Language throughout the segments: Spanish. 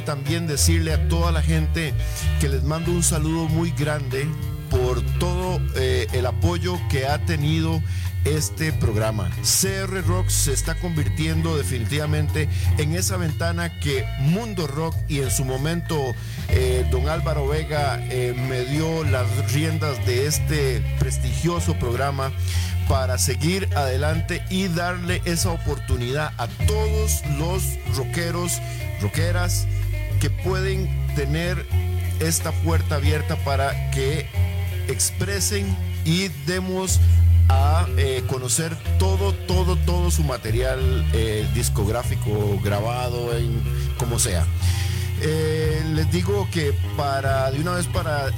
también decirle a toda la gente que les mando un saludo muy grande por todo eh, el apoyo que ha tenido este programa. CR Rock se está convirtiendo definitivamente en esa ventana que Mundo Rock y en su momento eh, don Álvaro Vega eh, me dio las riendas de este prestigioso programa para seguir adelante y darle esa oportunidad a todos los rockeros, rockeras que pueden tener esta puerta abierta para que expresen y demos a eh, conocer todo, todo, todo su material eh, discográfico, grabado, en como sea. Eh, les digo que para de una vez para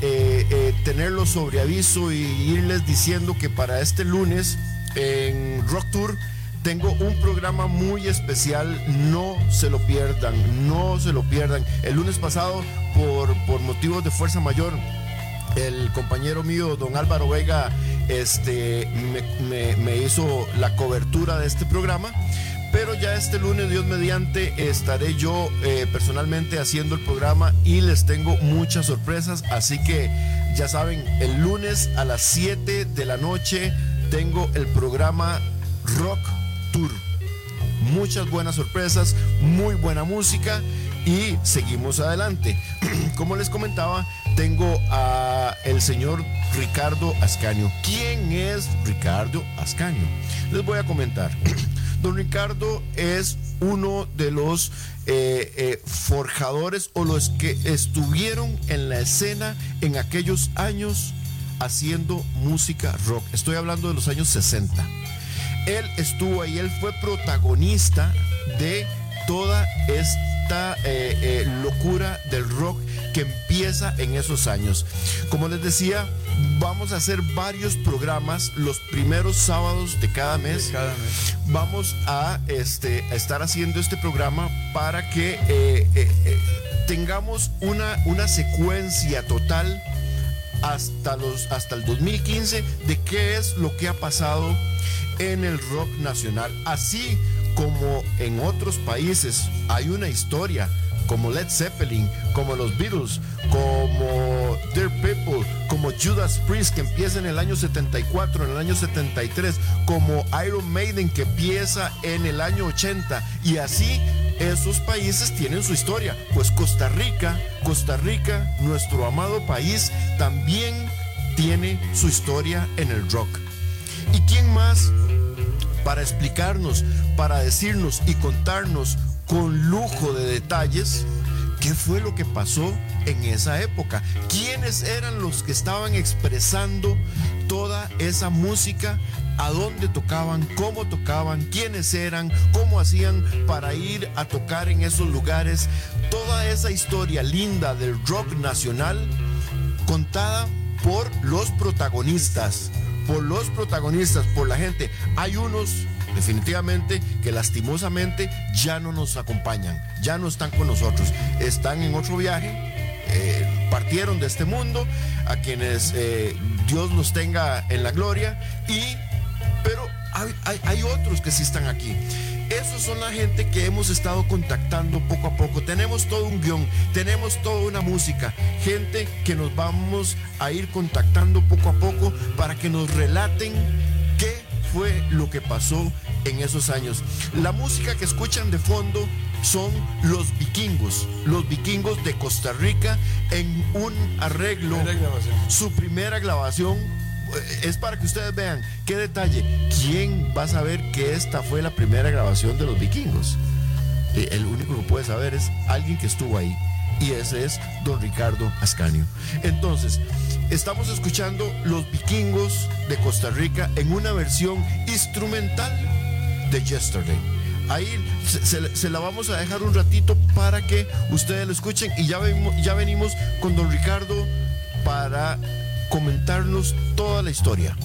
tenerlo sobre aviso y irles diciendo que para este lunes en Rock Tour tengo un programa muy especial, no se lo pierdan, no se lo pierdan. El lunes pasado, por, por motivos de fuerza mayor, el compañero mío, don Álvaro Vega, este, me, hizo la cobertura de este programa. Pero ya este lunes, Dios mediante, estaré yo eh, personalmente haciendo el programa y les tengo muchas sorpresas. Así que ya saben, el lunes a las 7 de la noche tengo el programa Rock Tour. Muchas buenas sorpresas, muy buena música y seguimos adelante. Como les comentaba, tengo a el señor Ricardo Ascaño. ¿Quién es Ricardo Ascaño? Les voy a comentar. Don Ricardo es uno de los eh, eh, forjadores o los que estuvieron en la escena en aquellos años haciendo música rock. Estoy hablando de los años 60. Él estuvo ahí, él fue protagonista de toda esta eh, locura del rock que empieza en esos años. Como les decía, vamos a hacer varios programas los primeros sábados de cada mes. Vamos a, este, estar haciendo este programa para que eh, eh, eh, tengamos una, una secuencia total hasta, los, hasta el 2015 de qué es lo que ha pasado en el rock nacional. Así como en otros países hay una historia como Led Zeppelin, como los Beatles, como Dear People, como Judas Priest que empieza en el año 74, en el año 73, como Iron Maiden que empieza en el año 80 y así esos países tienen su historia. Pues Costa Rica, Costa Rica, nuestro amado país, también tiene su historia en el rock. ¿Y quién más para explicarnos, para decirnos y contarnos con lujo de detalles qué fue lo que pasó en esa época, quiénes eran los que estaban expresando toda esa música, a dónde tocaban, cómo tocaban, quiénes eran, cómo hacían para ir a tocar en esos lugares, toda esa historia linda del rock nacional contada por los protagonistas, por los protagonistas, por la gente. Hay unos definitivamente que lastimosamente ya no nos acompañan, ya no están con nosotros, están en otro viaje, eh, partieron de este mundo, a quienes eh, Dios los tenga en la gloria, y, pero hay, hay otros que sí están aquí. Esos son la gente que hemos estado contactando poco a poco. Tenemos todo un guion, tenemos toda una música, gente que nos vamos a ir contactando poco a poco para que nos relaten qué fue lo que pasó en esos años. La música que escuchan de fondo son los vikingos, los vikingos de Costa Rica en un arreglo. Su primera grabación es para que ustedes vean qué detalle. ¿Quién va a saber que esta fue la primera grabación de los vikingos? Eh, el único que puede saber es alguien que estuvo ahí. Y ese es don Ricardo Ascanio. Entonces, Estamos escuchando Los Vikingos de Costa Rica en una versión instrumental de Yesterday. Ahí se, la vamos a dejar un ratito para que ustedes lo escuchen y ya, ya venimos con don Ricardo para comentarnos toda la historia.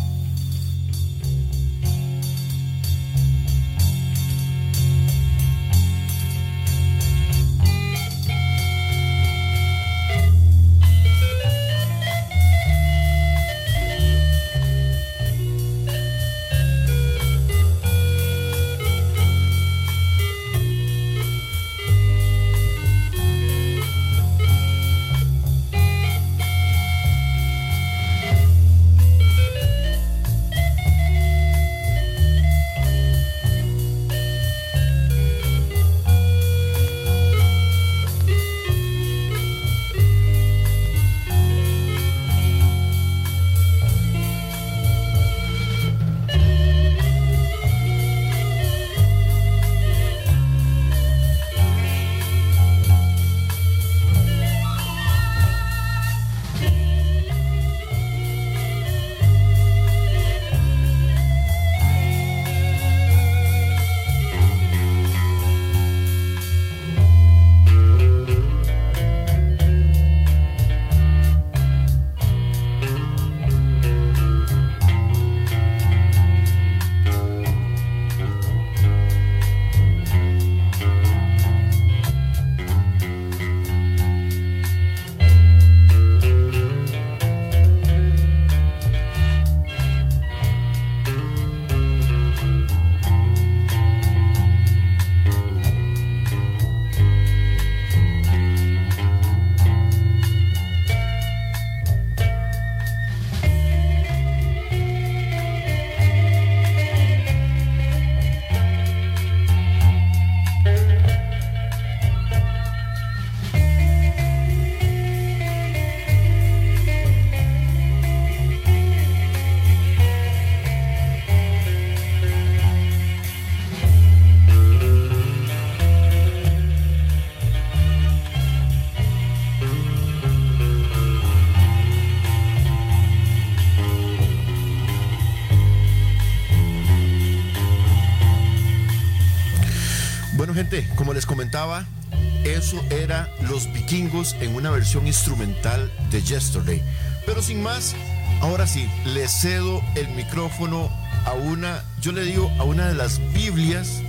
Eso era Los Vikingos en una versión instrumental de Yesterday. Pero sin más, ahora sí, le cedo el micrófono a una, yo le digo, a una de las Biblias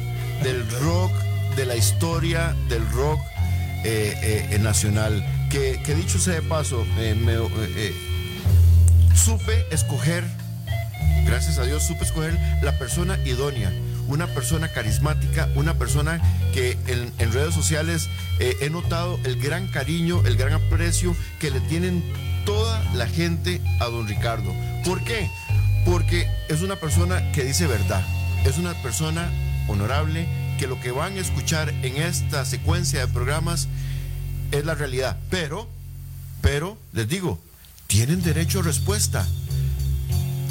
del rock, de la historia del rock eh, eh, nacional. Que, dicho sea de paso, me, supe escoger, gracias a Dios, supe escoger la persona idónea una persona carismática, una persona que en, redes sociales eh, he notado el gran cariño, el gran aprecio que le tienen toda la gente a don Ricardo. ¿Por qué? Porque es una persona que dice verdad, es una persona honorable, que lo que van a escuchar en esta secuencia de programas es la realidad. Pero, pero, les digo, tienen derecho a respuesta.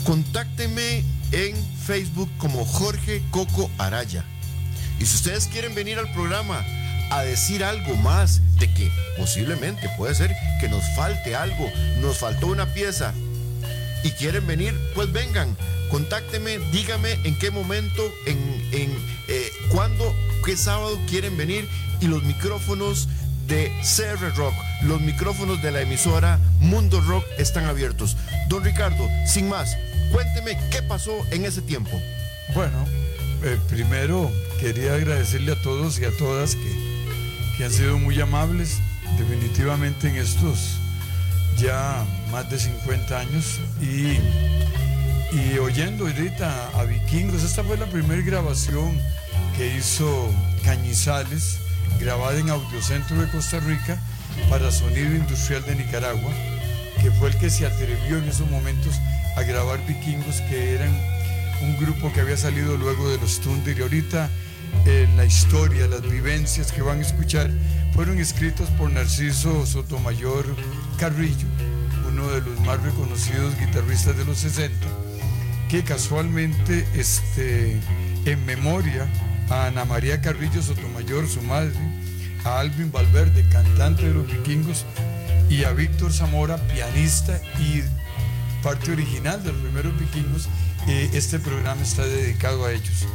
Contáctenme en Facebook como Jorge Coco Araya. Y si ustedes quieren venir al programa a decir algo más de que posiblemente puede ser que nos falte algo, nos faltó una pieza y quieren venir, pues vengan, contáctenme, dígame en qué momento, en, en eh, cuándo, qué sábado quieren venir y los micrófonos de CR Rock, los micrófonos de la emisora Mundo Rock están abiertos. Don Ricardo, sin más, Cuénteme qué pasó en ese tiempo. Bueno, eh, primero quería agradecerle a todos y a todas que, han sido muy amables, definitivamente en estos ya más de 50 años y, y oyendo ahorita a Vikingos, esta fue la primera grabación que hizo Cañizales, grabada en Audiocentro de Costa Rica para Sonido Industrial de Nicaragua, que fue el que se atrevió en esos momentos a grabar Vikingos, que eran un grupo que había salido luego de los Thunder. Y ahorita eh, la historia, las vivencias que van a escuchar fueron escritos por Narciso Sotomayor Carrillo, uno de los más reconocidos guitarristas de los 60, que casualmente este, en memoria a Ana María Carrillo Sotomayor, su madre, a Alvin Valverde, cantante de los vikingos, y a Víctor Zamora, pianista y parte original de los primeros vikingos, eh, este programa está dedicado a ellos.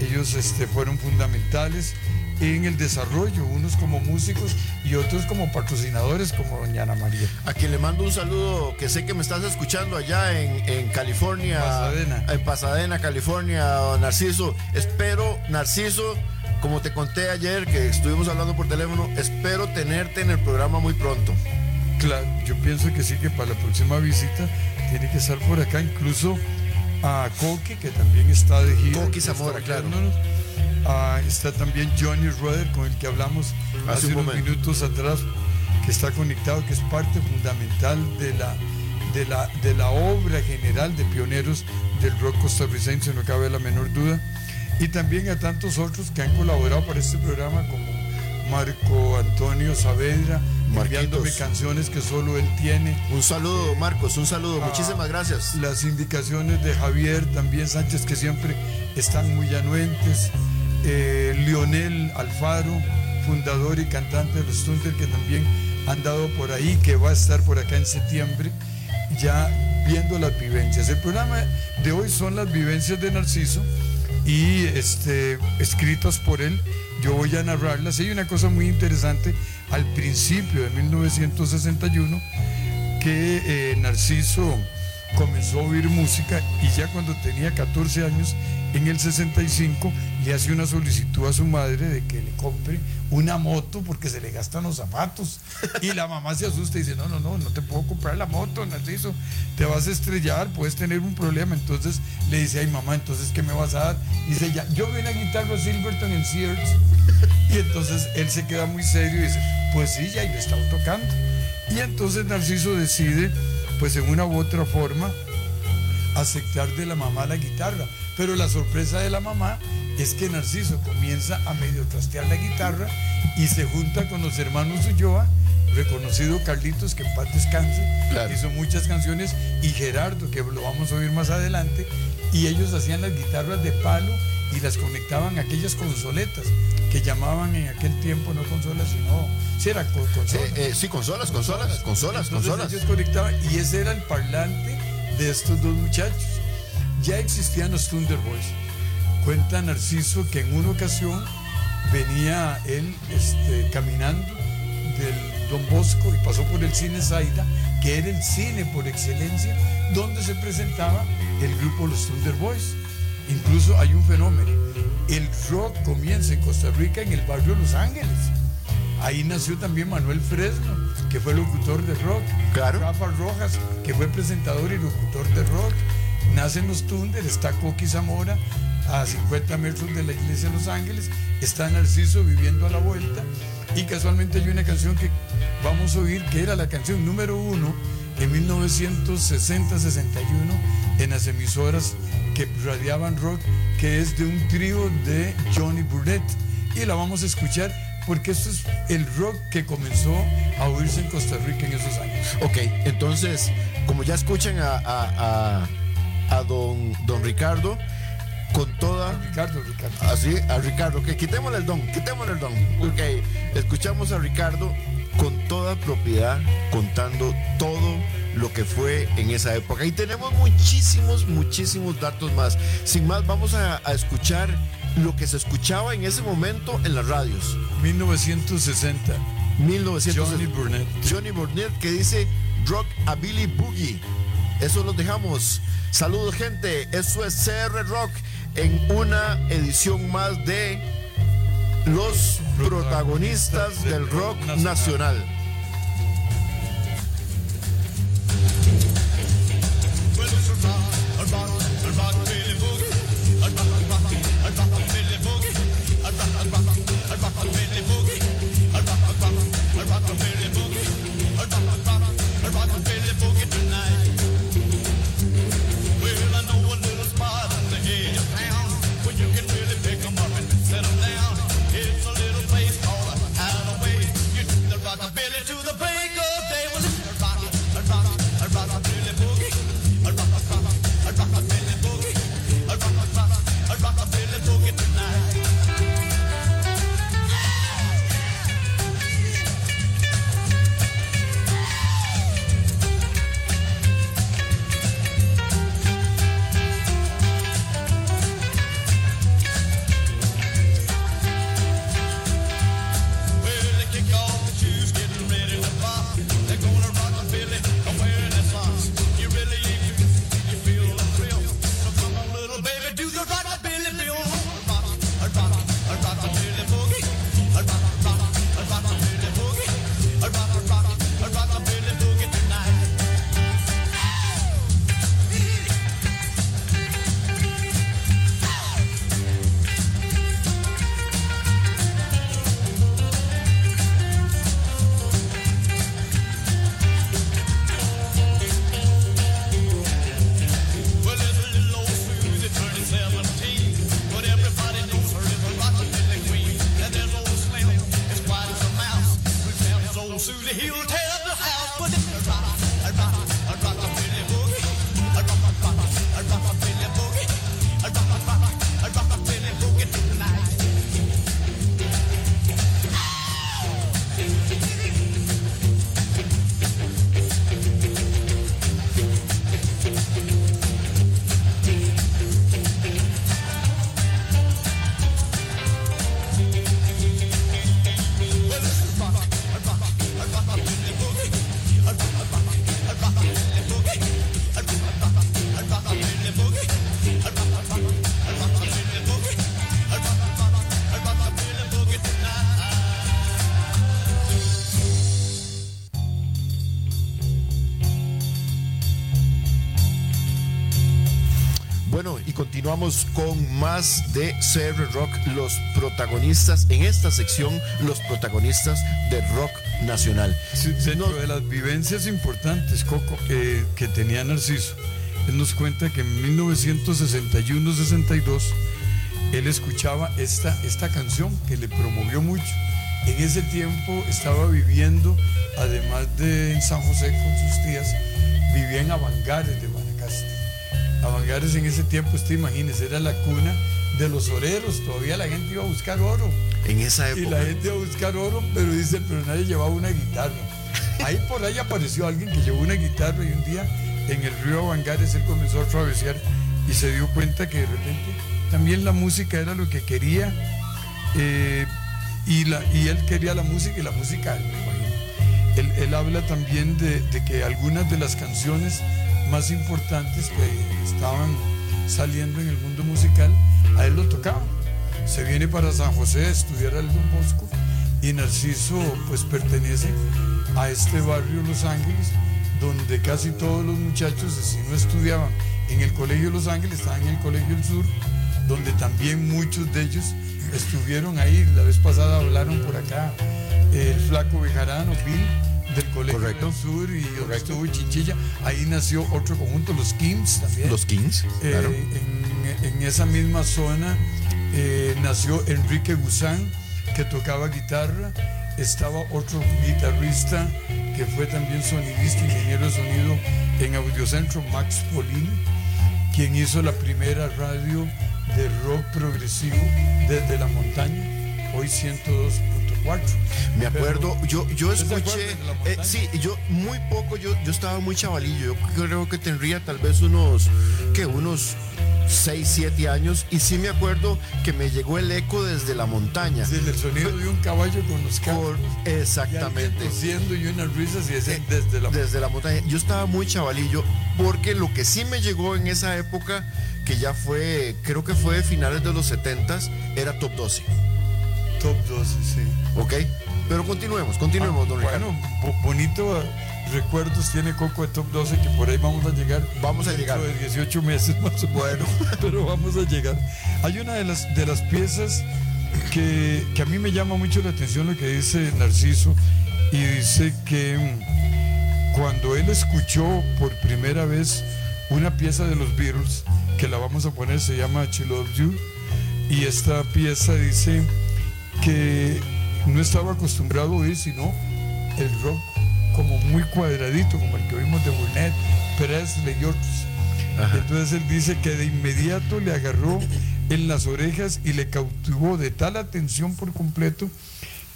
Ellos este, fueron fundamentales en el desarrollo, unos como músicos y otros como patrocinadores, como doña Ana María. A quien le mando un saludo, que sé que me estás escuchando allá en, California, Pasadena. en Pasadena, California, Narciso. Espero, Narciso, como te conté ayer que estuvimos hablando por teléfono, espero tenerte en el programa muy pronto. Claro, yo pienso que sí, que para la próxima visita tiene que estar por acá, incluso a Coqui, que también está de gira. Coqui Zamora, claro. Ah, está también Johnny Rueder, con el que hablamos hace, unos minutos atrás, que está conectado, que es parte fundamental de la, de la, de la obra general de pioneros del rock costarricense, no cabe la menor duda. Y también a tantos otros que han colaborado para este programa, como Marco Antonio Saavedra, enviándome canciones que solo él tiene. Un saludo, Marcos, un saludo, ah, muchísimas gracias. Las indicaciones de Javier también Sánchez, que siempre están muy anuentes. Eh, Lionel Alfaro, fundador y cantante de los Thunder, que también han dado por ahí, que va a estar por acá en septiembre, ya viendo las vivencias. El programa de hoy son las vivencias de Narciso y este, escritas por él. Yo voy a narrarlas. Hay una cosa muy interesante al principio de 1961 que eh, Narciso comenzó a oír música y ya cuando tenía 14 años, en el 65, le hace una solicitud a su madre de que le compre una moto porque se le gastan los zapatos. Y la mamá se asusta y dice, no, no, no, no te puedo comprar la moto, Narciso, te vas a estrellar, puedes tener un problema. Entonces le dice, ay mamá, entonces ¿qué me vas a dar? Y dice, ya, yo vi una guitarra Silverton en Sears. Y entonces él se queda muy serio y dice, pues sí, ya, y le estaba tocando. Y entonces Narciso decide pues en una u otra forma aceptar de la mamá la guitarra. Pero la sorpresa de la mamá es que Narciso comienza a medio trastear la guitarra y se junta con los hermanos Ulloa, reconocido Carlitos, que en paz descanse, hizo muchas canciones, y Gerardo, que lo vamos a oír más adelante, y ellos hacían las guitarras de palo y las conectaban a aquellas consoletas que llamaban en aquel tiempo no consolas, sino sí era consolas. Eh, eh, sí, consolas, consolas, consolas, consolas. Ellos conectaban y ese era el parlante de estos dos muchachos. Ya existían los Thunder Boys. Cuenta Narciso que en una ocasión venía él este, caminando del Don Bosco y pasó por el cine Zaida, que era el cine por excelencia, donde se presentaba el grupo Los Thunder Boys. Incluso hay un fenómeno. El rock comienza en Costa Rica en el barrio Los Ángeles. Ahí nació también Manuel Fresno, que fue locutor de rock. Claro. Rafa Rojas, que fue presentador y locutor de rock. Nacen los Thunder, está Coqui Zamora a 50 metros de la iglesia de Los Ángeles. Está Narciso viviendo a la vuelta. Y casualmente hay una canción que vamos a oír, que era la canción número uno en 1960-61 en las emisoras que radiaban rock, que es de un trío de Johnny Burnett. Y la vamos a escuchar porque esto es el rock que comenzó a oírse en Costa Rica en esos años. Ok, entonces, como ya escuchan a, a don, don Ricardo, con toda... Ricardo, Ricardo. Así, a Ricardo, que quitémosle el don, quitémosle el don. Ok, escuchamos a Ricardo con toda propiedad contando todo lo que fue en esa época. Y tenemos muchísimos, muchísimos datos más. Sin más, vamos a, a escuchar lo que se escuchaba en ese momento en las radios. 1960. 1960. Johnny Burnett. Johnny Burnett que dice Rock a Billy Boogie. Eso los dejamos. Saludos gente, eso es CR Rock en una edición más de los protagonistas del rock nacional. Más de CR Rock, los protagonistas, en esta sección, los protagonistas del rock nacional. Sí, dentro de las vivencias importantes, Coco, que, que tenía Narciso, él nos cuenta que en 1961-62 él escuchaba esta, esta canción que le promovió mucho. En ese tiempo estaba viviendo, además de en San José con sus tías, vivía en Avangares de. Avangares en ese tiempo, usted imagínese, era la cuna de los oreros, todavía la gente iba a buscar oro. En esa Y época. la gente iba a buscar oro, pero dice, pero nadie llevaba una guitarra. Ahí por ahí apareció alguien que llevó una guitarra y un día en el río Avangares él comenzó a travesear y se dio cuenta que de repente también la música era lo que quería eh, y, la, y él quería la música y la música, me imagino. Él, él habla también de, de, que algunas de las canciones más importantes que estaban saliendo en el mundo musical, a él lo tocaban. Se viene para San José a estudiar al Don Bosco y Narciso pues pertenece a este barrio Los Ángeles, donde casi todos los muchachos, si no estudiaban en el Colegio Los Ángeles, estaban en el Colegio del Sur, donde también muchos de ellos estuvieron ahí. La vez pasada hablaron por acá el flaco Bejarano, Bill, del Colegio del Sur y donde estuvo Chinchilla. Ahí nació otro conjunto, los Kings también. Los Kings, eh, claro. En, en, esa misma zona eh, nació Enrique Guzán, que tocaba guitarra. Estaba otro guitarrista que fue también sonidista, ingeniero de sonido en Audiocentro, Max Polini, quien hizo la primera radio de rock progresivo desde la montaña, hoy 102.4. Me acuerdo, yo, yo escuché, eh, sí, yo muy poco, yo, yo estaba muy chavalillo, yo creo que tendría tal vez unos, que unos 6, 7 años y sí me acuerdo que me llegó el eco desde la montaña. Sí, el sonido de un caballo con los Por, exactamente. Y, y unas risas y ese, desde la Desde la montaña. Yo estaba muy chavalillo porque lo que sí me llegó en esa época, que ya fue, creo que fue de finales de los 70 era Top 12. Top 12, sí. Ok, pero continuemos, continuemos, ah, don Ricardo. Bueno, bonito recuerdos tiene Coco de Top 12 que por ahí vamos a llegar. Vamos a llegar. de 18 meses más o menos. Bueno, pero vamos a llegar. Hay una de las, de las piezas que, que, a mí me llama mucho la atención lo que dice Narciso y dice que cuando él escuchó por primera vez una pieza de los Beatles, que la vamos a poner, se llama She Loves You, y esta pieza dice que no estaba acostumbrado a oír sino el rock como muy cuadradito, como el que oímos de Burnett, Presley y otros. Ajá. Entonces él dice que de inmediato le agarró en las orejas y le cautivó de tal atención por completo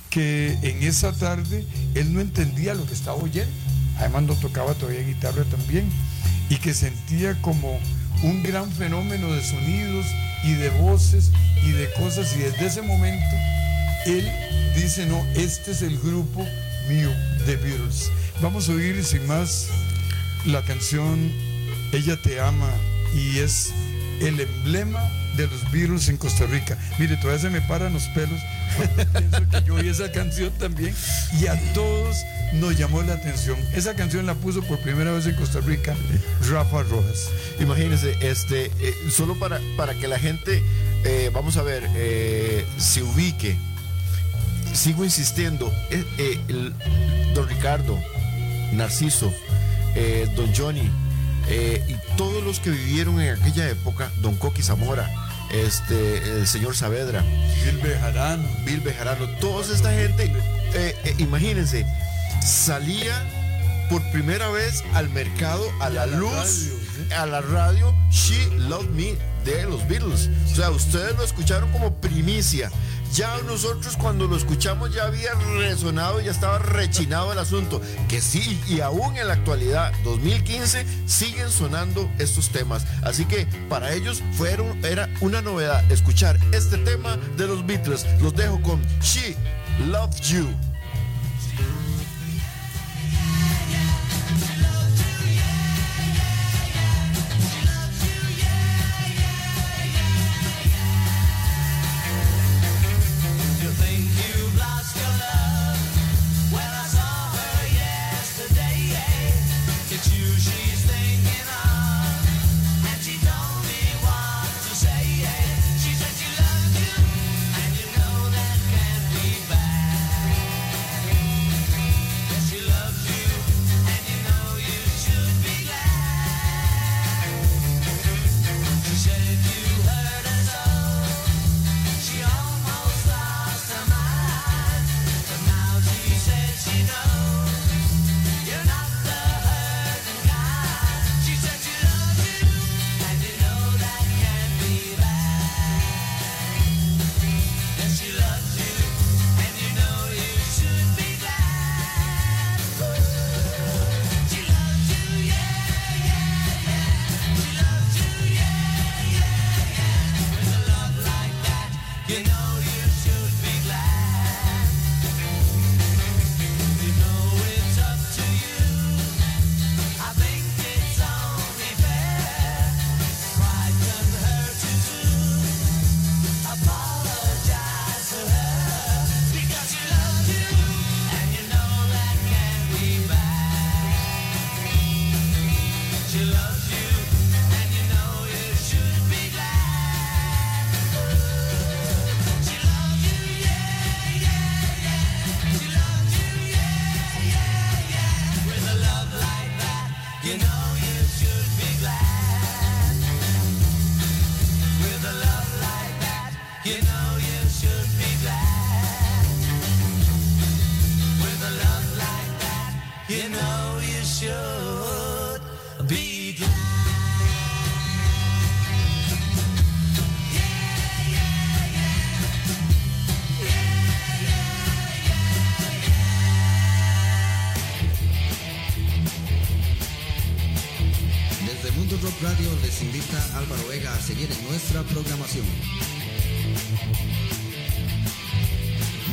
que en esa tarde él no entendía lo que estaba oyendo. Además no tocaba todavía guitarra también y que sentía como un gran fenómeno de sonidos y de voces y de cosas y desde ese momento él dice, no, este es el grupo mío de Beatles. Vamos a oír sin más la canción Ella te ama y es el emblema de los Beatles en Costa Rica. Mire, todavía se me paran los pelos pienso que yo oí esa canción también y a todos nos llamó la atención. Esa canción la puso por primera vez en Costa Rica Rafa Rojas. Imagínense, este, eh, solo para, para que la gente, eh, vamos a ver, eh, se ubique sigo insistiendo, eh, eh, el, don Ricardo, Narciso, eh, don Johnny y todos los que vivieron en aquella época, don Coqui Zamora, este, el señor Saavedra, Bill Bejarano, Bill Bejarano, toda esta gente, imagínense, salía por primera vez al mercado, a la, a la luz, radio, ¿sí? a la radio, She Loved Me de los Beatles. O sea, ustedes lo escucharon como primicia. Ya nosotros cuando lo escuchamos ya había resonado, ya estaba rechinado el asunto. Que sí, y aún en la actualidad, 2015, siguen sonando estos temas. Así que para ellos fueron, era una novedad escuchar este tema de los Beatles. Los dejo con She Loved You. You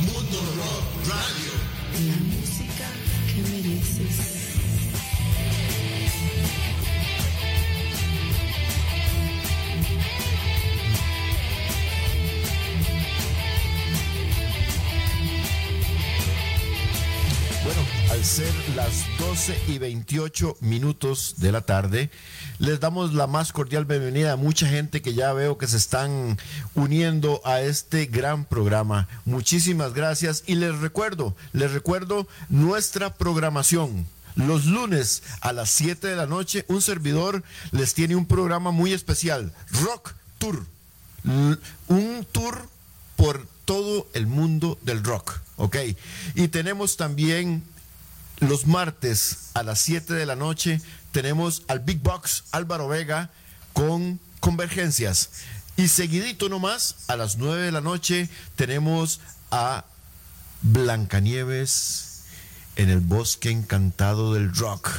Mundo Rock Radio. La música que mereces. Bueno, al ser las 12 y 28 minutos de la tarde, les damos la más cordial bienvenida a mucha gente que ya veo que se están uniendo a este gran programa. Muchísimas gracias y les recuerdo, les recuerdo nuestra programación. Los lunes a las 7 de la noche, un servidor les tiene un programa muy especial, Rock Tour. Un tour por todo el mundo del rock, ¿ok? Y tenemos también los martes a las 7 de la noche, tenemos al Big Box Álvaro Vega con Convergencias. Y seguidito nomás, a las 9 de la noche, tenemos a Blancanieves en el bosque encantado del rock.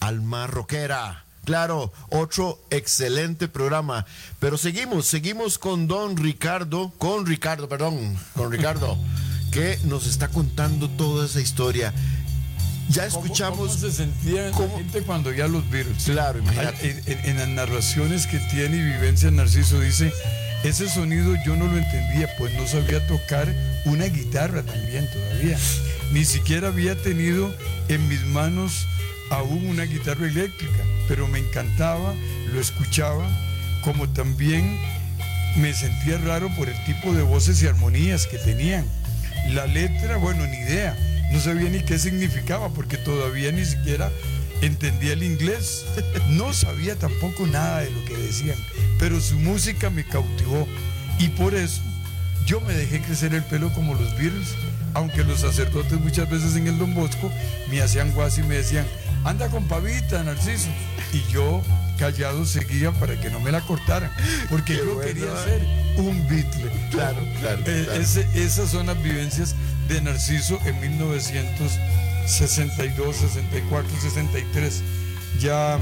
Alma Rockera. Claro, otro excelente programa. Pero seguimos, seguimos con don Ricardo, con Ricardo, perdón, con Ricardo, que nos está contando toda esa historia. Ya ¿Cómo- escuchamos. ¿Cómo se sentía cómo- la gente cuando ya los Beatles? Claro, imagínate. En, en- en las narraciones que tiene y vivencia Narciso dice, ese sonido yo no lo entendía, pues no sabía tocar una guitarra también todavía. Ni siquiera había tenido en mis manos aún una guitarra eléctrica, pero me encantaba, lo escuchaba, como también me sentía raro por el tipo de voces y armonías que tenían. La letra, bueno, ni idea. No sabía ni qué significaba porque todavía ni siquiera entendía el inglés. No sabía tampoco nada de lo que decían, pero su música me cautivó y por eso yo me dejé crecer el pelo como los Beatles, aunque los sacerdotes muchas veces en el Don Bosco me hacían guas y me decían, anda con pavita, Narciso. Y yo callado seguía para que no me la cortaran, porque Qué yo bueno, quería ¿eh? ser un Beatle. Claro, claro, Eh, ese- esas son las vivencias de Narciso en 1962, 64, 63. Ya,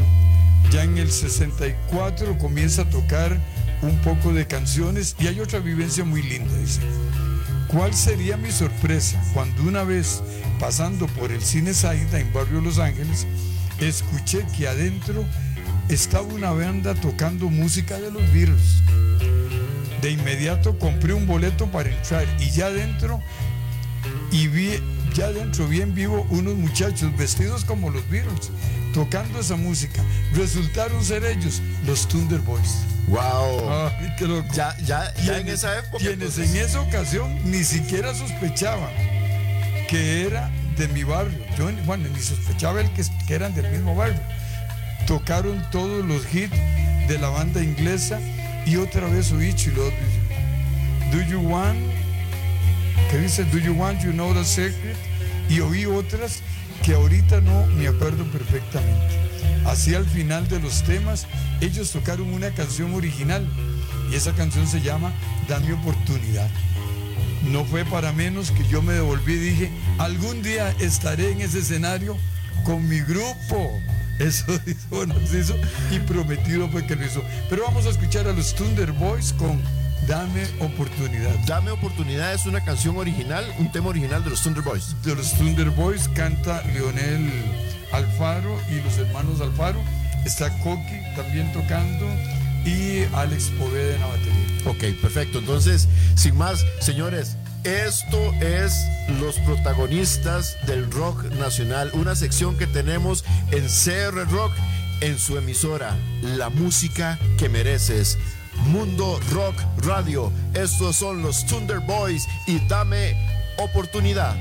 ya en el 64 comienza a tocar un poco de canciones y hay otra vivencia muy linda, dice. ¿Cuál sería mi sorpresa cuando una vez pasando por el cine Saida en Barrio Los Ángeles, escuché que adentro estaba una banda tocando música de los Beatles? De inmediato compré un boleto para entrar y ya adentro y vi ya adentro bien vivo unos muchachos vestidos como los Beatles tocando esa música. Resultaron ser ellos, los Thunder Boys. Wow. Ay, qué loco. Ya, ya, ya en esa época. Quienes entonces. en esa ocasión ni siquiera sospechaban que era de mi barrio. Yo, bueno, ni sospechaba el que, que eran del mismo barrio. Tocaron todos los hits de la banda inglesa y otra vez oí "I Love You. Do you want? ¿Qué dice? Do you want? You know the secret. Y oí otras que ahorita no me acuerdo perfectamente. Así al final de los temas, ellos tocaron una canción original y esa canción se llama Dame oportunidad. No fue para menos que yo me devolví y dije, algún día estaré en ese escenario con mi grupo. Eso dijo Narciso y prometido fue que lo hizo. Pero vamos a escuchar a los Thunder Boys con Dame oportunidad. Dame oportunidad es una canción original, un tema original de los Thunder Boys. De los Thunder Boys canta Leonel Alfaro y los hermanos Alfaro. Está Coqui también tocando y Alex Poveda en la batería. Ok, perfecto. Entonces, sin más, señores, esto es los protagonistas del rock nacional, una sección que tenemos en CR Rock en su emisora, la música que mereces. Mundo Rock Radio. Estos son los Thunder Boys y dame oportunidad.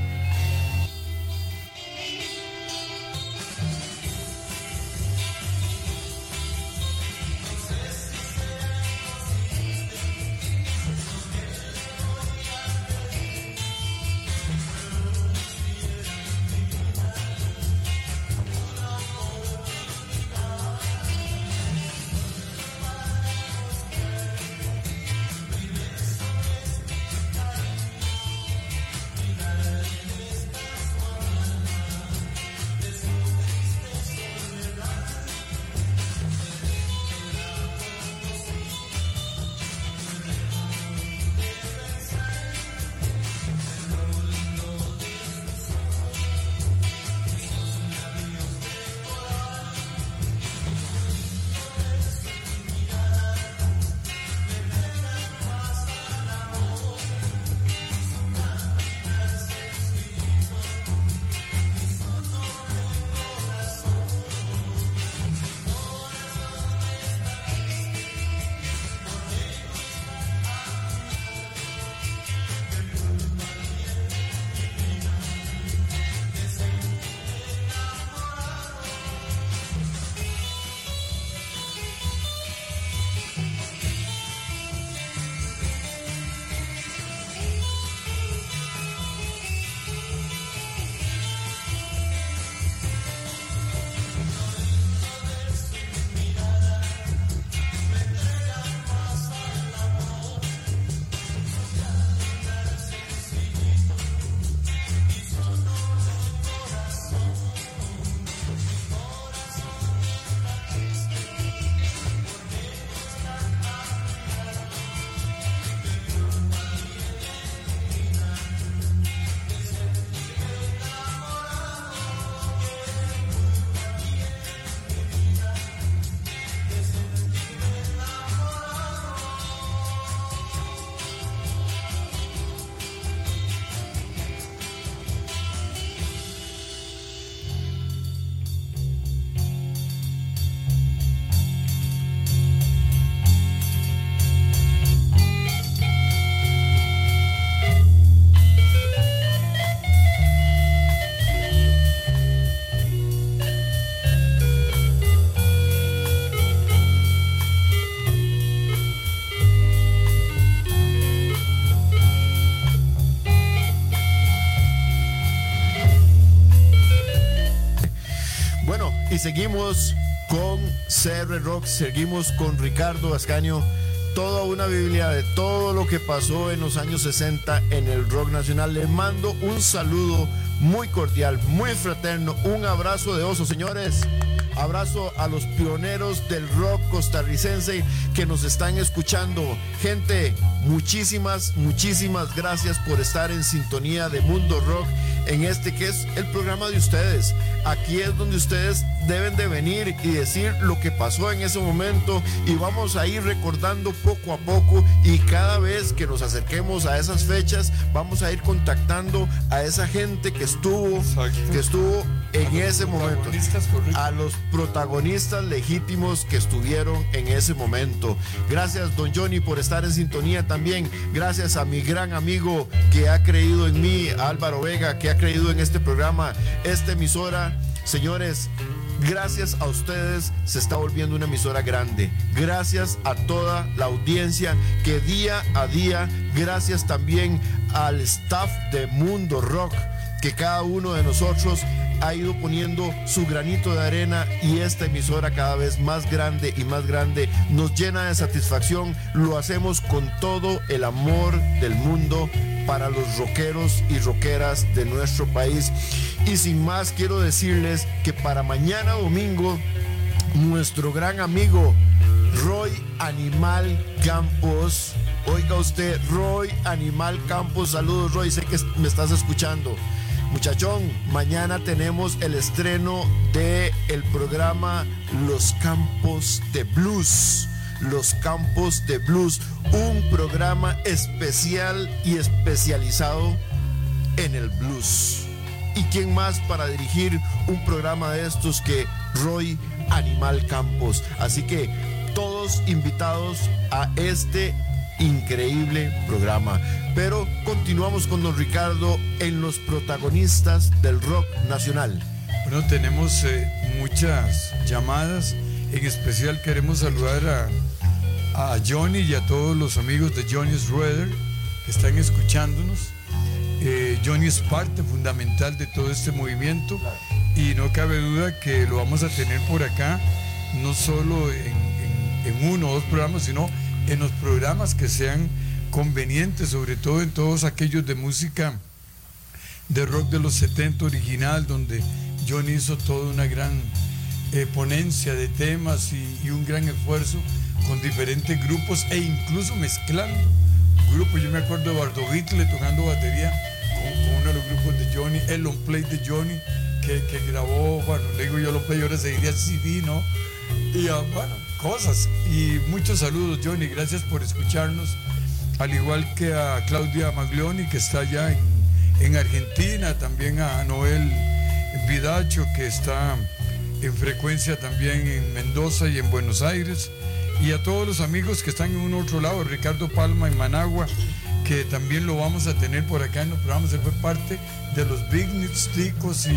Seguimos con CR Rock, seguimos con Ricardo Ascaño. Toda una Biblia de todo lo que pasó en los años 60 en el rock nacional. Le mando un saludo muy cordial, muy fraterno, un abrazo de oso, señores. Abrazo a los pioneros del rock costarricense que nos están escuchando. Gente, muchísimas, muchísimas gracias por estar en sintonía de Mundo Rock en este que es el programa de ustedes. Aquí es donde ustedes deben de venir y decir lo que pasó en ese momento y vamos a ir recordando poco a poco y cada vez que nos acerquemos a esas fechas vamos a ir contactando a esa gente que estuvo Exacto. que estuvo en ese momento a los protagonistas legítimos que estuvieron en ese momento. Gracias, don Johnny, por estar en sintonía también. Gracias a mi gran amigo que ha creído en mí, Álvaro Vega, que ha creído en este programa, esta emisora. Señores, gracias a ustedes se está volviendo una emisora grande. Gracias a toda la audiencia que día a día, gracias también al staff de Mundo Rock que cada uno de nosotros ha ido poniendo su granito de arena y esta emisora cada vez más grande y más grande nos llena de satisfacción. Lo hacemos con todo el amor del mundo para los rockeros y rockeras de nuestro país. Y sin más quiero decirles que para mañana domingo nuestro gran amigo Roy Animal Campos. Oiga usted, Roy Animal Campos, saludos Roy, sé que me estás escuchando. Muchachón, mañana tenemos el estreno de el programa Los Campos de Blues. Los Campos de Blues, un programa especial y especializado en el blues. ¿Y quién más para dirigir un programa de estos que Roy Animal Campos? Así que todos invitados a este increíble programa. Pero continuamos con don Ricardo en los protagonistas del rock nacional. Bueno, tenemos eh, muchas llamadas. En especial queremos saludar a, Johnny y a todos los amigos de Johnny's Rueder que están escuchándonos. Eh, Johnny es parte fundamental de todo este movimiento y no cabe duda que lo vamos a tener por acá, no solo en- en uno o dos programas, sino en los programas que sean convenientes, sobre todo en todos aquellos de música de rock de los 70 original, donde Johnny hizo toda una gran eh, ponencia de temas y, un gran esfuerzo con diferentes grupos e incluso mezclando grupos. Yo me acuerdo de Bardo Beatle tocando batería con, uno de los grupos de Johnny, el long play de Johnny que, grabó, bueno, le digo yo long play, ahora se diría CD, ¿no? Y ah, bueno, Y muchos saludos, Johnny, gracias por escucharnos. Al igual que a Claudia Maglioni, que está allá en, en Argentina, también a Noel Vidacho, que está en frecuencia también en Mendoza y en Buenos Aires. Y a todos los amigos que están en un otro lado, Ricardo Palma en Managua, que también lo vamos a tener por acá en los programas. Él fue parte de los Big Ticos y,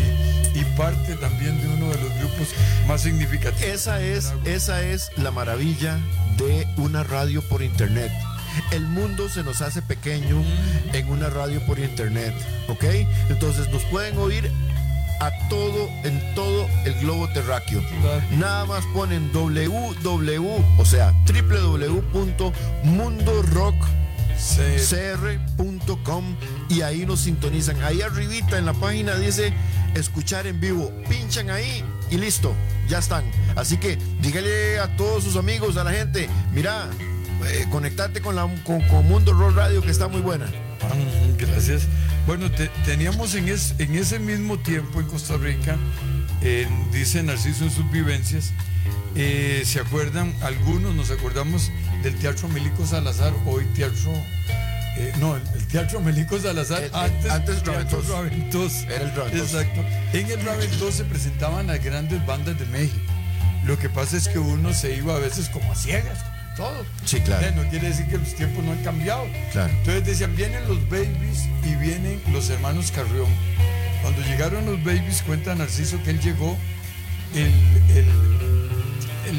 y parte también de uno de los grupos más significativos. Esa es, esa es la maravilla de una radio por internet. El mundo se nos hace pequeño en una radio por internet, ¿ok? Entonces nos pueden oír a todo, en todo el globo terráqueo. Claro. Nada más ponen www, o sea, www.mundorockcr.com y ahí nos sintonizan. Ahí arribita en la página dice escuchar en vivo. Pinchan ahí y listo, ya están. Así que dígale a todos sus amigos, a la gente, mira, eh, conectate con, la, con, Mundo Rock Radio que está muy buena. Ah, Gracias. Bueno, te- teníamos en, es- en ese mismo tiempo en Costa Rica, dice Narciso en sus vivencias, eh, ¿se acuerdan? Algunos nos acordamos del Teatro Melico Salazar, hoy Teatro... eh, no, el, el Teatro Melico Salazar, Eh, antes, antes Teatro Raventós. Raventós. Era el Raventós. Exacto. En el Raventós se presentaban las grandes bandas de México. Lo que pasa es que uno se iba a veces como a ciegas, todo. Sí, claro. Eh, No quiere decir que los tiempos no han cambiado. Claro. Entonces decían, vienen los babies y vienen los hermanos Carrión. Cuando llegaron los babies, cuenta Narciso que él llegó, el-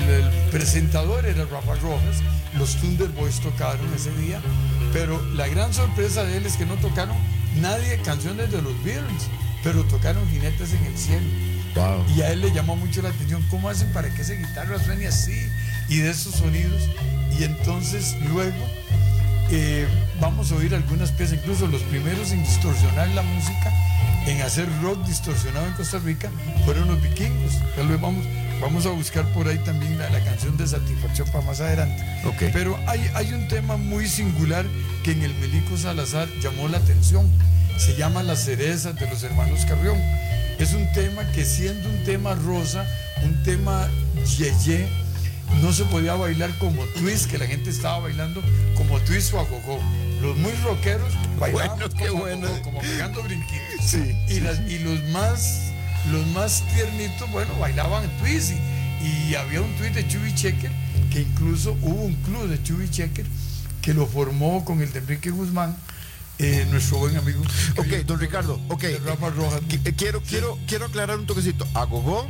el presentador era Rafa Rojas, los Thunderboys tocaron ese día, pero la gran sorpresa de él es que no tocaron nadie canciones de los Beatles, pero tocaron Jinetes en el Cielo. Wow. Y a él le llamó mucho la atención cómo hacen para que esa guitarra suene así y de esos sonidos. Y entonces luego eh, vamos a oír algunas piezas, incluso los primeros en distorsionar la música, en hacer rock distorsionado en Costa Rica, fueron los vikingos. Tal vez vamos, vamos a buscar por ahí también la, la canción de satisfacción para más adelante. Ok. Pero hay, hay un tema muy singular que en el Melico Salazar llamó la atención. Se llama Las cerezas de los hermanos Carrión. Es un tema que siendo un tema rosa, un tema yeye, no se podía bailar como twist, que la gente estaba bailando como twist o agogó. Los muy rockeros bailaban Bueno, qué como, bueno. como- como pegando brinquitos. Sí, Y, sí, las- y los más los más tiernitos, bueno, bailaban twist. Y, y había un twist de Chubby Checker, que incluso hubo un club de Chubby Checker que lo formó con el de Enrique Guzmán, eh, nuestro buen amigo. Ok, don Ricardo, ok. Rafa Rojas. Eh, Quiero, quiero, quiero aclarar un toquecito. Agogó,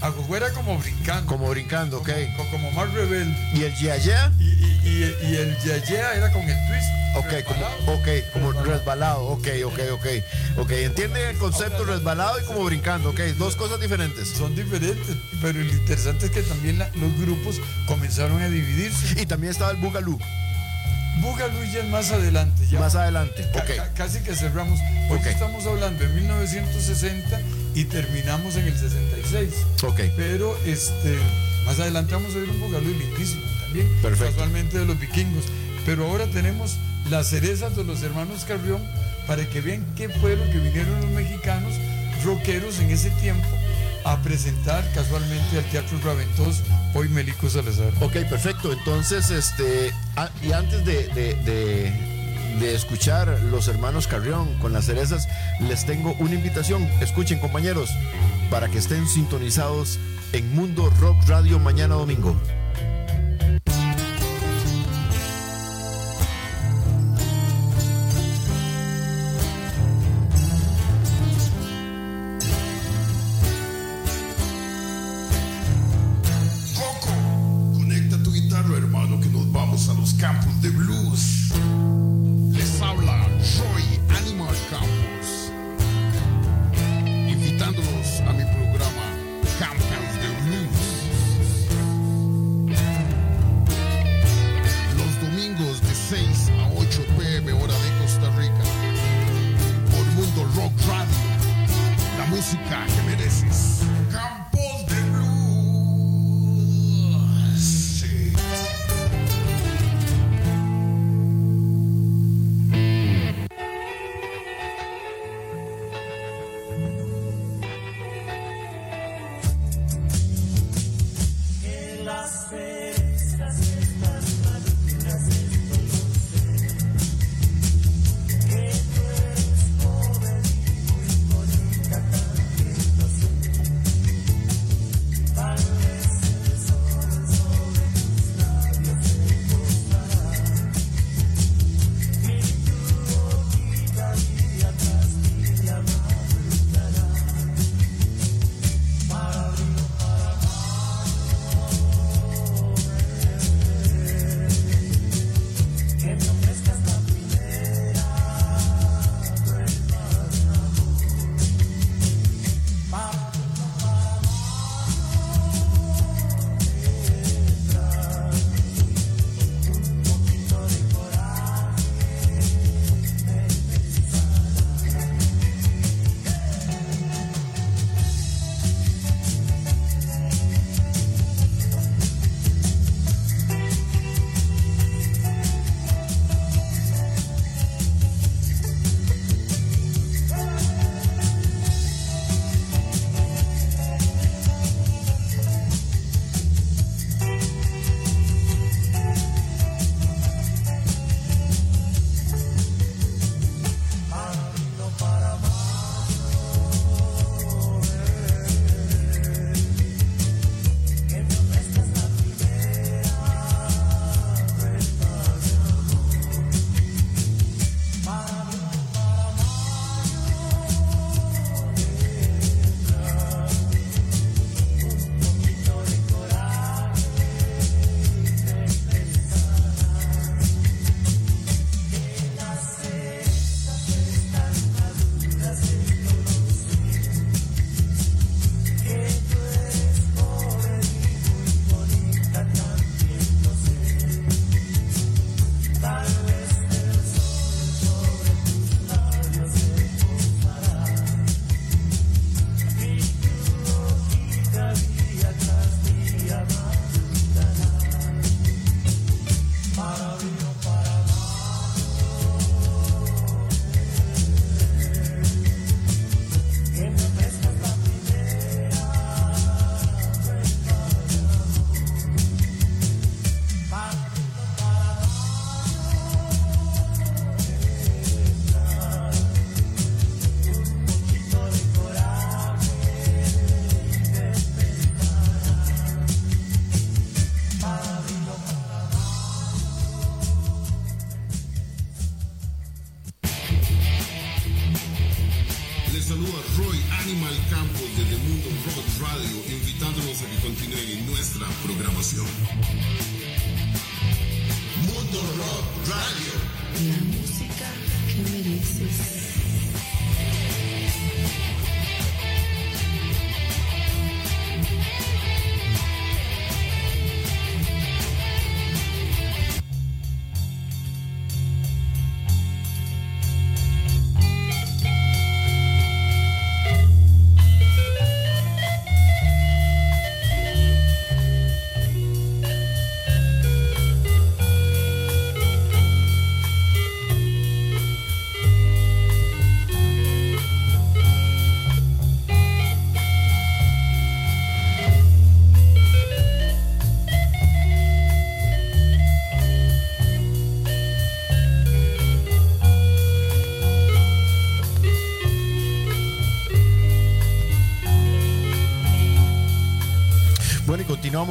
Agogó era como brincando. como brincando, ok. Como, como más rebelde. Y el yaya, Y, y, y, y el yaya era con el twist. ok, como, resbalado. ok, como resbalado, ok, ok, ok. Ok, entiende el concepto resbalado y como brincando, ok. Dos cosas diferentes. Son diferentes, pero lo interesante es que también la- los grupos comenzaron a dividirse. Y también estaba el Boogaloo, Boogaloo ya es más adelante. Ya más adelante, ok. ca- casi que cerramos. Hoy Ok. estamos hablando de 1960 y terminamos en el 66. Ok, Pero este, más adelante vamos a ver un Boogaloo lindísimo también. Perfecto. Casualmente de los vikingos. Pero ahora tenemos las cerezas de los hermanos Carrión para que vean qué fue lo que vinieron los mexicanos rockeros en ese tiempo a presentar casualmente al Teatro Raventós, hoy Melico Salazar. ok, perfecto. Entonces, este, ah, y antes de, de- de- de escuchar los hermanos Carrión con las cerezas, les tengo una invitación. Escuchen, compañeros, para que estén sintonizados en Mundo Rock Radio mañana domingo.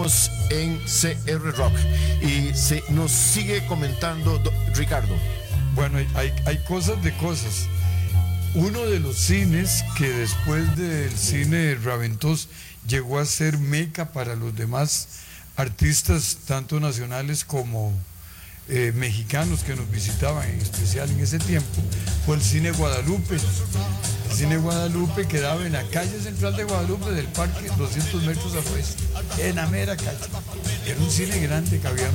Continuamos en CR Rock. Y se nos sigue comentando do- Ricardo. Bueno, hay, hay, cosas de cosas. Uno de los cines que después del cine Raventós llegó a ser meca para los demás artistas, tanto nacionales como eh, mexicanos que nos visitaban, en especial en ese tiempo, fue el cine Guadalupe. El cine Guadalupe quedaba en la calle central de Guadalupe del parque, 200 metros afuera, en calle. Era un cine grande, cabían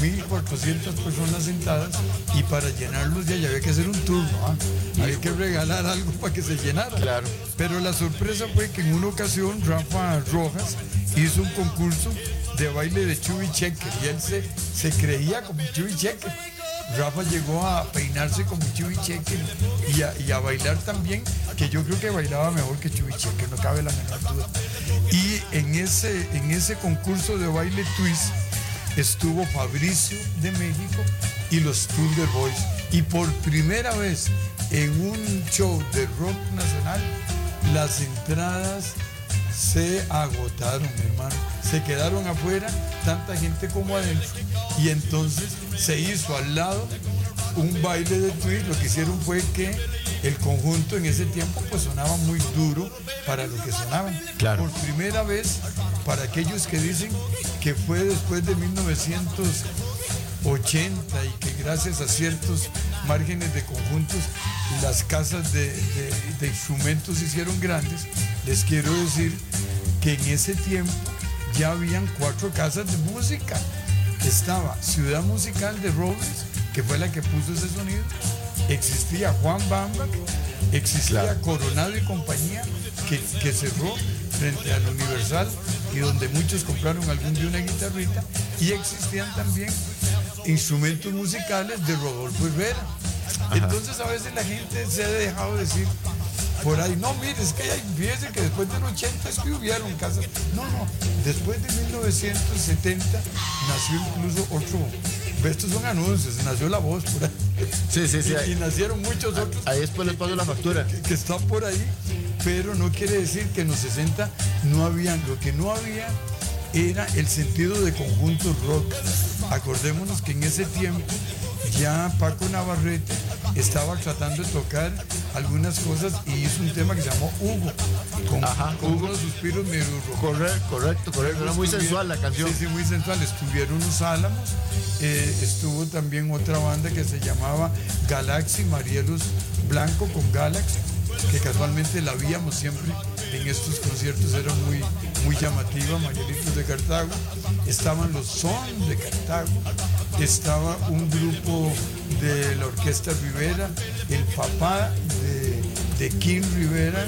1.400 personas sentadas y para llenarlos ya había que hacer un turno. Había que regalar algo para que se llenara. Claro. Pero la sorpresa fue que en una ocasión Rafa Rojas hizo un concurso de baile de Chubby Checker y él se, se creía como Chubby Checker. Rafa llegó a peinarse como Chubby Checker y a, bailar también, que yo creo que bailaba mejor que Checker, no cabe la menor duda. Y en ese, en ese concurso de baile twist estuvo Fabricio de México y los Thunder Boys. Y por primera vez en un show de rock nacional, las entradas se agotaron, mi hermano. Se quedaron afuera tanta gente como adentro. Y entonces se hizo al lado un baile de twist. Lo que hicieron fue que el conjunto en ese tiempo pues sonaba muy duro para lo que sonaban. Claro. Por primera vez, para aquellos que dicen que fue después de 1980 y que gracias a ciertos márgenes de conjuntos las casas de, de- de instrumentos se hicieron grandes, les quiero decir que en ese tiempo ya habían cuatro casas de música. Estaba Ciudad Musical de Robles, que fue la que puso ese sonido. Existía Juan Bambach, existía Claro. Coronado y compañía, que, que cerró frente al Universal y donde muchos compraron algún día una guitarrita. Y existían también instrumentos musicales de Rodolfo Herrera. Entonces a veces la gente se ha dejado decir por ahí, no, mire, es que hay, que después del 80 es que hubieron casas. No, no, después de 1970 nació incluso otro, estos son anuncios, nació La Voz por ahí. Sí, sí, sí. Y, nacieron muchos otros ahí después les paso la factura. que, que están por ahí, pero no quiere decir que en los 60 no habían, lo que no había era el sentido de conjunto rock. Acordémonos que en ese tiempo ya Paco Navarrete estaba tratando de tocar algunas cosas y hizo un tema que se llamó Hugo, con, Ajá, con Hugo. unos suspiros medio. Correcto, correcto, correcto. Era muy sensual la canción. Sí, sí, muy sensual. Estuvieron los Álamos. eh, estuvo también otra banda que se llamaba Galaxy, Marielos Blanco con Galaxy, que casualmente la víamos siempre en estos conciertos, era muy, muy llamativa, Marielitos de Cartago. Estaban los Son de Cartago. Estaba un grupo de la Orquesta Rivera, el papá de, de Kim Rivera,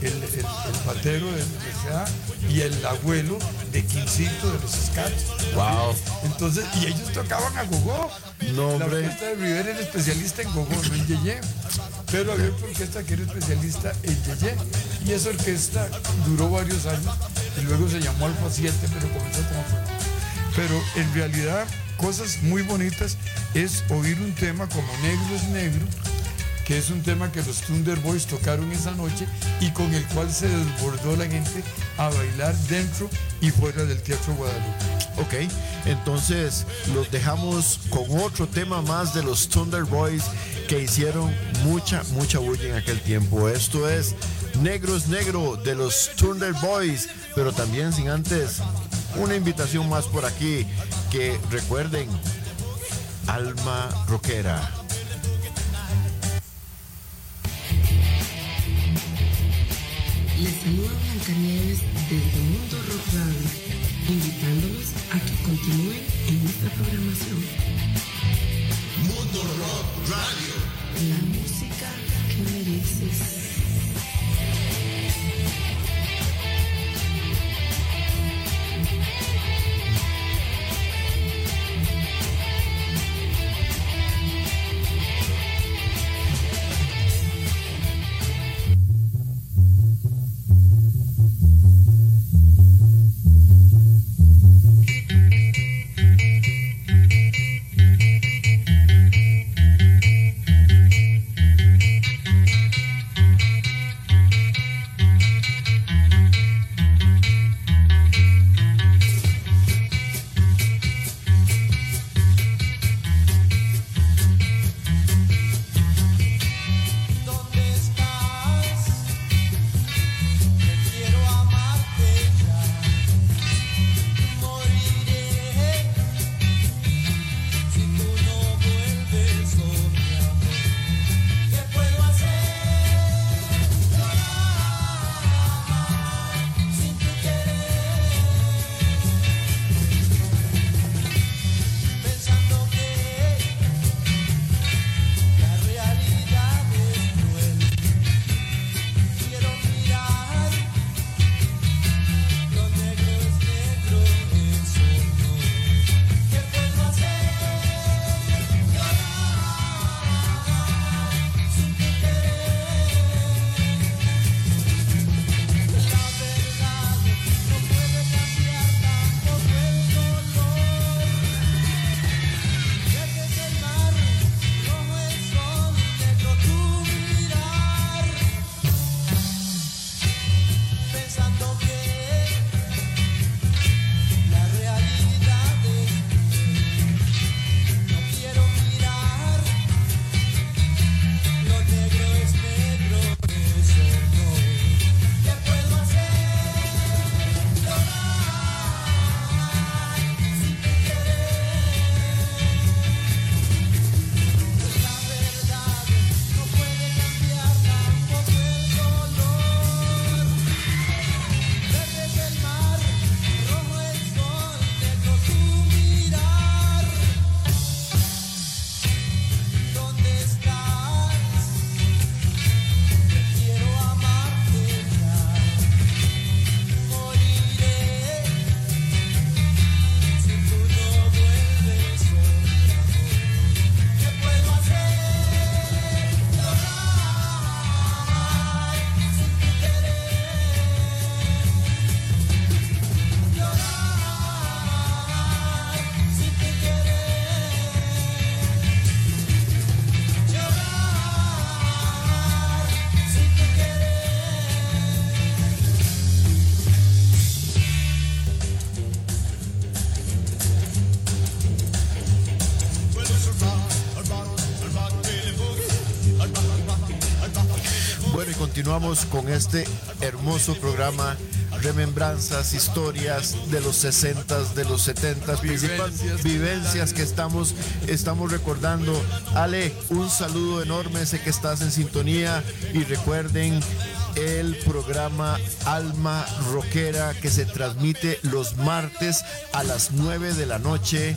el, el, el patero de la universidad, y el abuelo de Quincito de los Scats. Wow. Entonces, y ellos tocaban a gogó. No, la orquesta de Rivera era especialista en gogó, no en yeye. Pero había otra orquesta que era especialista en yeye. Y esa orquesta duró varios años y luego se llamó Alfa 7, pero comenzó como. Pero en realidad, cosas muy bonitas es oír un tema como Negro es Negro, que es un tema que los Thunder Boys tocaron esa noche y con el cual se desbordó la gente a bailar dentro y fuera del Teatro Guadalupe. Ok, entonces los dejamos con otro tema más de los Thunder Boys que hicieron mucha, mucha bulla en aquel tiempo. Esto es Negro es Negro de los Thunder Boys, pero también sin antes una invitación más por aquí que recuerden Alma Rockera. Les saluda Blancanieves desde Mundo Rock Radio, invitándolos a que continúen en nuestra programación. Mundo Rock Radio. La música que mereces. Con este hermoso programa. Remembranzas, historias de los 60s, de los 70s, principales Vivencias. vivencias que estamos, estamos recordando. Ale, un saludo enorme, sé que estás en sintonía y recuerden el programa Alma Rockera que se transmite los martes a las 9 de la noche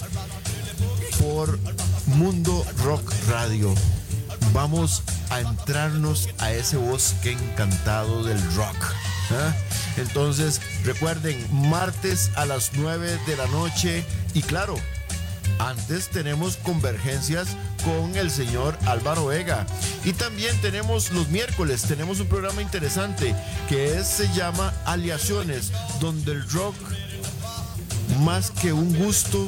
por Mundo Rock Radio. Vamos a entrarnos a ese bosque encantado del rock. ¿ah? Entonces, recuerden, martes a las 9 de la noche y claro, antes tenemos convergencias con el señor Álvaro Vega. Y también tenemos los miércoles, tenemos un programa interesante que se llama Aliaciones, donde el rock, más que un gusto,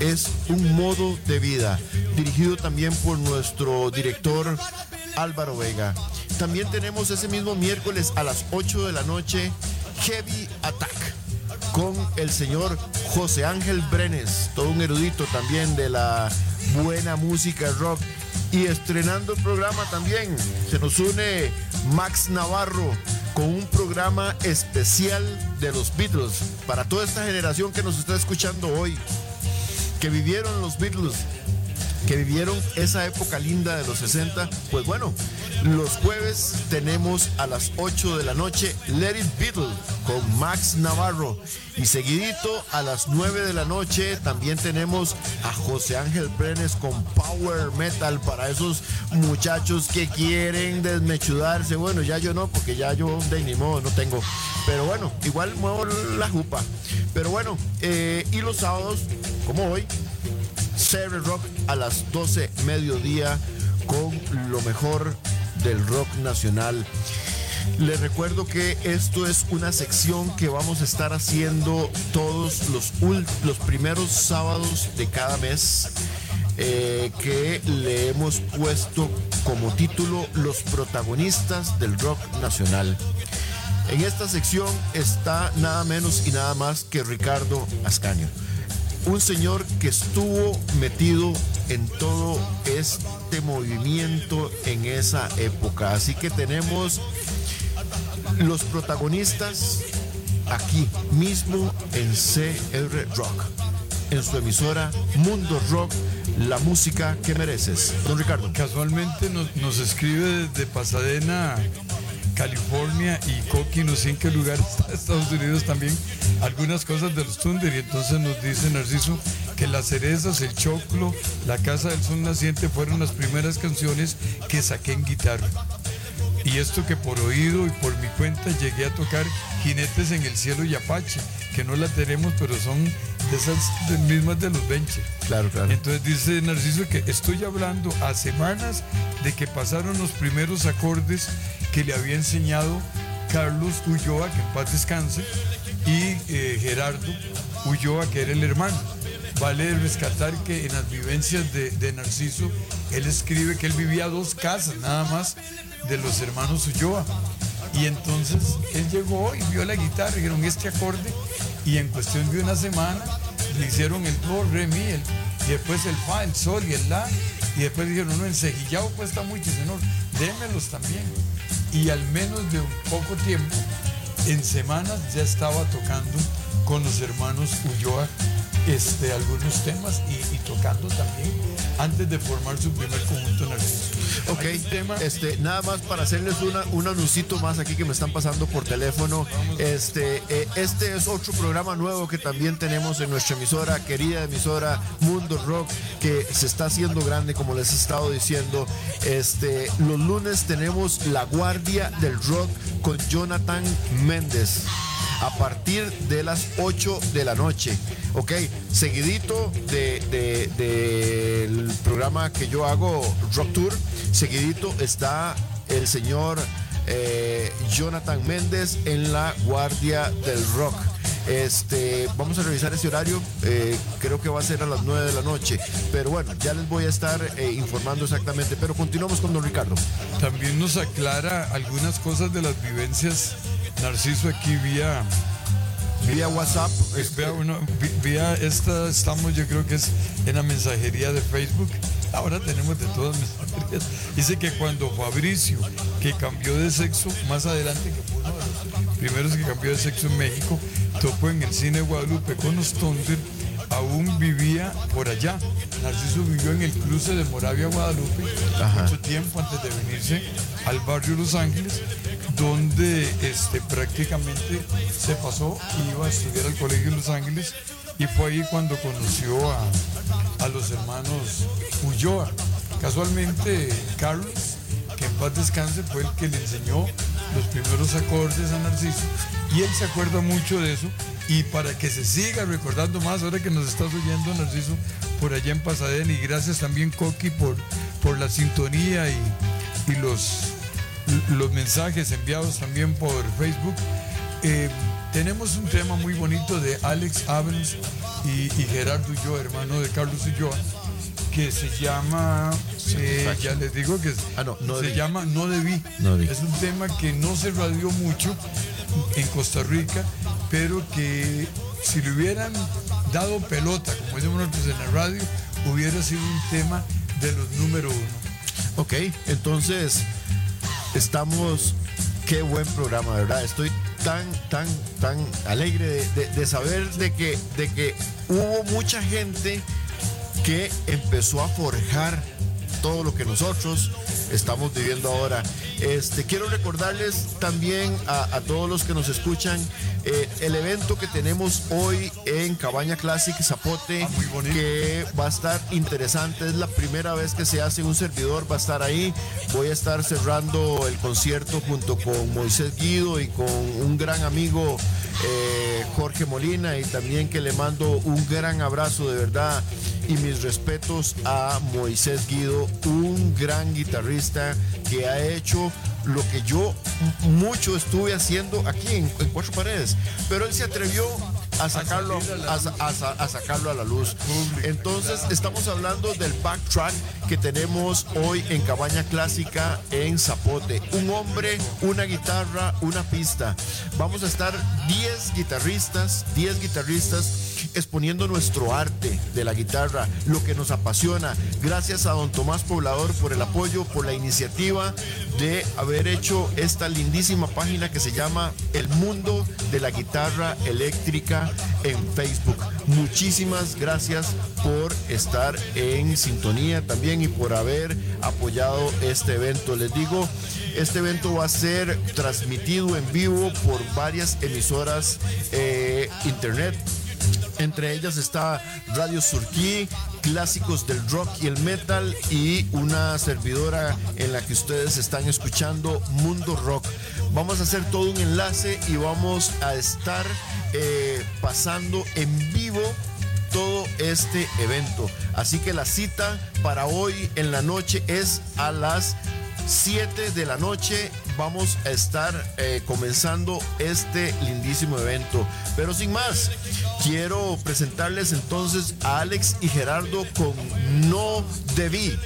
es un modo de vida, dirigido también por nuestro director Álvaro Vega. También tenemos ese mismo miércoles a las 8 de la noche Heavy Attack con el señor José Ángel Brenes, todo un erudito también de la buena música rock. Y estrenando el programa también se nos une Max Navarro con un programa especial de los Beatles para toda esta generación que nos está escuchando hoy, que vivieron los Beatles, que vivieron esa época linda de los 60. Pues bueno, los jueves tenemos a las 8 de la noche Let It Beatle con Max Navarro. Y seguidito a las 9 de la noche también tenemos a José Ángel Brenes con Power Metal para esos muchachos que quieren desmechudarse. Bueno, ya yo no, porque ya yo de ni modo no tengo. Pero bueno, igual muevo la jupa. Pero bueno, eh, y los sábados, como hoy, CR Rock a las 12 mediodía con lo mejor del rock nacional. Les recuerdo que esto es una sección que vamos a estar haciendo todos los, primeros sábados de cada mes. eh, que le hemos puesto como título Los protagonistas del rock nacional. En esta sección está nada menos y nada más que Ricardo Ascaño un señor que estuvo metido en todo este movimiento en esa época. Así que tenemos los protagonistas aquí mismo en CR Rock, en su emisora Mundo Rock, la música que mereces. Don Ricardo. Casualmente nos, nos escribe desde Pasadena, California y Coqui, no sé en qué lugar está Estados Unidos también, algunas cosas de los Thunder y entonces nos dice Narciso que las cerezas, el choclo, la casa del sol naciente fueron las primeras canciones que saqué en guitarra. Y esto que por oído y por mi cuenta llegué a tocar Jinetes en el Cielo y Apache, que no la tenemos, pero son de esas de- mismas de los benches. Claro, claro. Entonces dice Narciso que estoy hablando a semanas de que pasaron los primeros acordes que le había enseñado Carlos Ulloa, que en paz descanse, y eh, Gerardo Ulloa, que era el hermano. Vale rescatar que en las vivencias de, de Narciso, él escribe que él vivía dos casas nada más de los hermanos Ulloa. Y entonces él llegó y vio la guitarra, dijeron este acorde, y en cuestión de una semana le hicieron el do, re, mi, el- y después el fa, el sol y el la, y después dijeron, no, el cejillado cuesta mucho, señor, démelos también. Y al menos de un poco tiempo, en semanas ya estaba tocando con los hermanos Ulloa este, algunos temas y tocando también antes de formar su primer conjunto. Ok, Hay un tema este, nada más para hacerles una, un anuncito más aquí que me están pasando por teléfono. Este, eh, este es otro programa nuevo que también tenemos en nuestra emisora, querida emisora Mundo Rock, que se está haciendo grande, como les he estado diciendo. Este, los lunes tenemos La Guardia del Rock con Jonathan Méndez a partir de las 8 de la noche. Ok, seguidito de, de- del programa que yo hago, Rock Tour, seguidito está el señor eh, Jonathan Méndez en la Guardia del Rock. Este, vamos a revisar ese horario, eh, creo que va a ser a las 9 de la noche, pero bueno, ya les voy a estar eh, informando exactamente, pero continuamos con don Ricardo. también nos aclara algunas cosas de las vivencias Narciso aquí vía Vía WhatsApp, este, bueno, vi- vía esta, estamos yo creo que es en la mensajería de Facebook. Ahora tenemos de todas mensajerías. Dice que cuando Fabricio, que cambió de sexo, más adelante, que fue uno de los primeros que cambió de sexo en México, tocó en el cine Guadalupe con los Thunder, aún vivía por allá. Narciso vivió en el cruce de Moravia Guadalupe mucho tiempo antes de venirse al barrio Los Ángeles, donde este, prácticamente se pasó y iba a estudiar al colegio Los Ángeles y fue ahí cuando conoció a, a los hermanos Ulloa. Casualmente Carlos, que en paz descanse, fue el que le enseñó los primeros acordes a Narciso y él se acuerda mucho de eso y para que se siga recordando más ahora que nos estás oyendo Narciso por allá en Pasadena y gracias también Coqui por, por la sintonía y, y los, los mensajes enviados también por Facebook. Eh, tenemos un tema muy bonito de Alex Abrams y, y Gerardo Ulloa, hermano de Carlos Ulloa, que se llama, eh, ya les digo que Ah, no, no se debí. llama No Debí. No debí. Es un tema que no se radió mucho en Costa Rica, pero que si le hubieran dado pelota, como decimos nosotros en la radio, hubiera sido un tema de los número uno. Ok, entonces Estamos, qué buen programa, ¿verdad? Estoy tan, tan, tan alegre de, de- de saber de que, de que hubo mucha gente que empezó a forjar todo lo que nosotros estamos viviendo ahora. Este, quiero recordarles también a, a todos los que nos escuchan eh, el evento que tenemos hoy en Cabaña Classic Zapote, Ah, que va a estar interesante. Es la primera vez que se hace un servidor, va a estar ahí. Voy a estar cerrando el concierto junto con Moisés Guido y con un gran amigo eh, Jorge Molina y también que le mando un gran abrazo de verdad y mis respetos a Moisés Guido, un gran guitarrista que ha hecho lo que yo mucho estuve haciendo aquí en, en Cuatro Paredes, pero él se atrevió a sacarlo a, a sacarlo a la luz. Entonces estamos hablando del backtrack que tenemos hoy en Cabaña Clásica en Zapote. Un hombre, una guitarra, una pista. Vamos a estar 10 guitarristas, 10 guitarristas exponiendo nuestro arte de la guitarra, lo que nos apasiona. Gracias a don Tomás Poblador por el apoyo, por la iniciativa de haber hecho esta lindísima página que se llama El Mundo de la Guitarra Eléctrica en Facebook. Muchísimas gracias por estar en sintonía también y por haber apoyado este evento. Les digo, este evento va a ser transmitido en vivo por varias emisoras eh, internet entre ellas está Radio Surquí, clásicos del rock y el metal y una servidora en la que ustedes están escuchando Mundo Rock. Vamos a hacer todo un enlace y vamos a estar eh, pasando en vivo todo este evento. Así que la cita para hoy en la noche es a las 7 de la noche vamos a estar eh, comenzando este lindísimo evento. Pero sin más, quiero presentarles entonces a Alex y Gerardo con No Debí.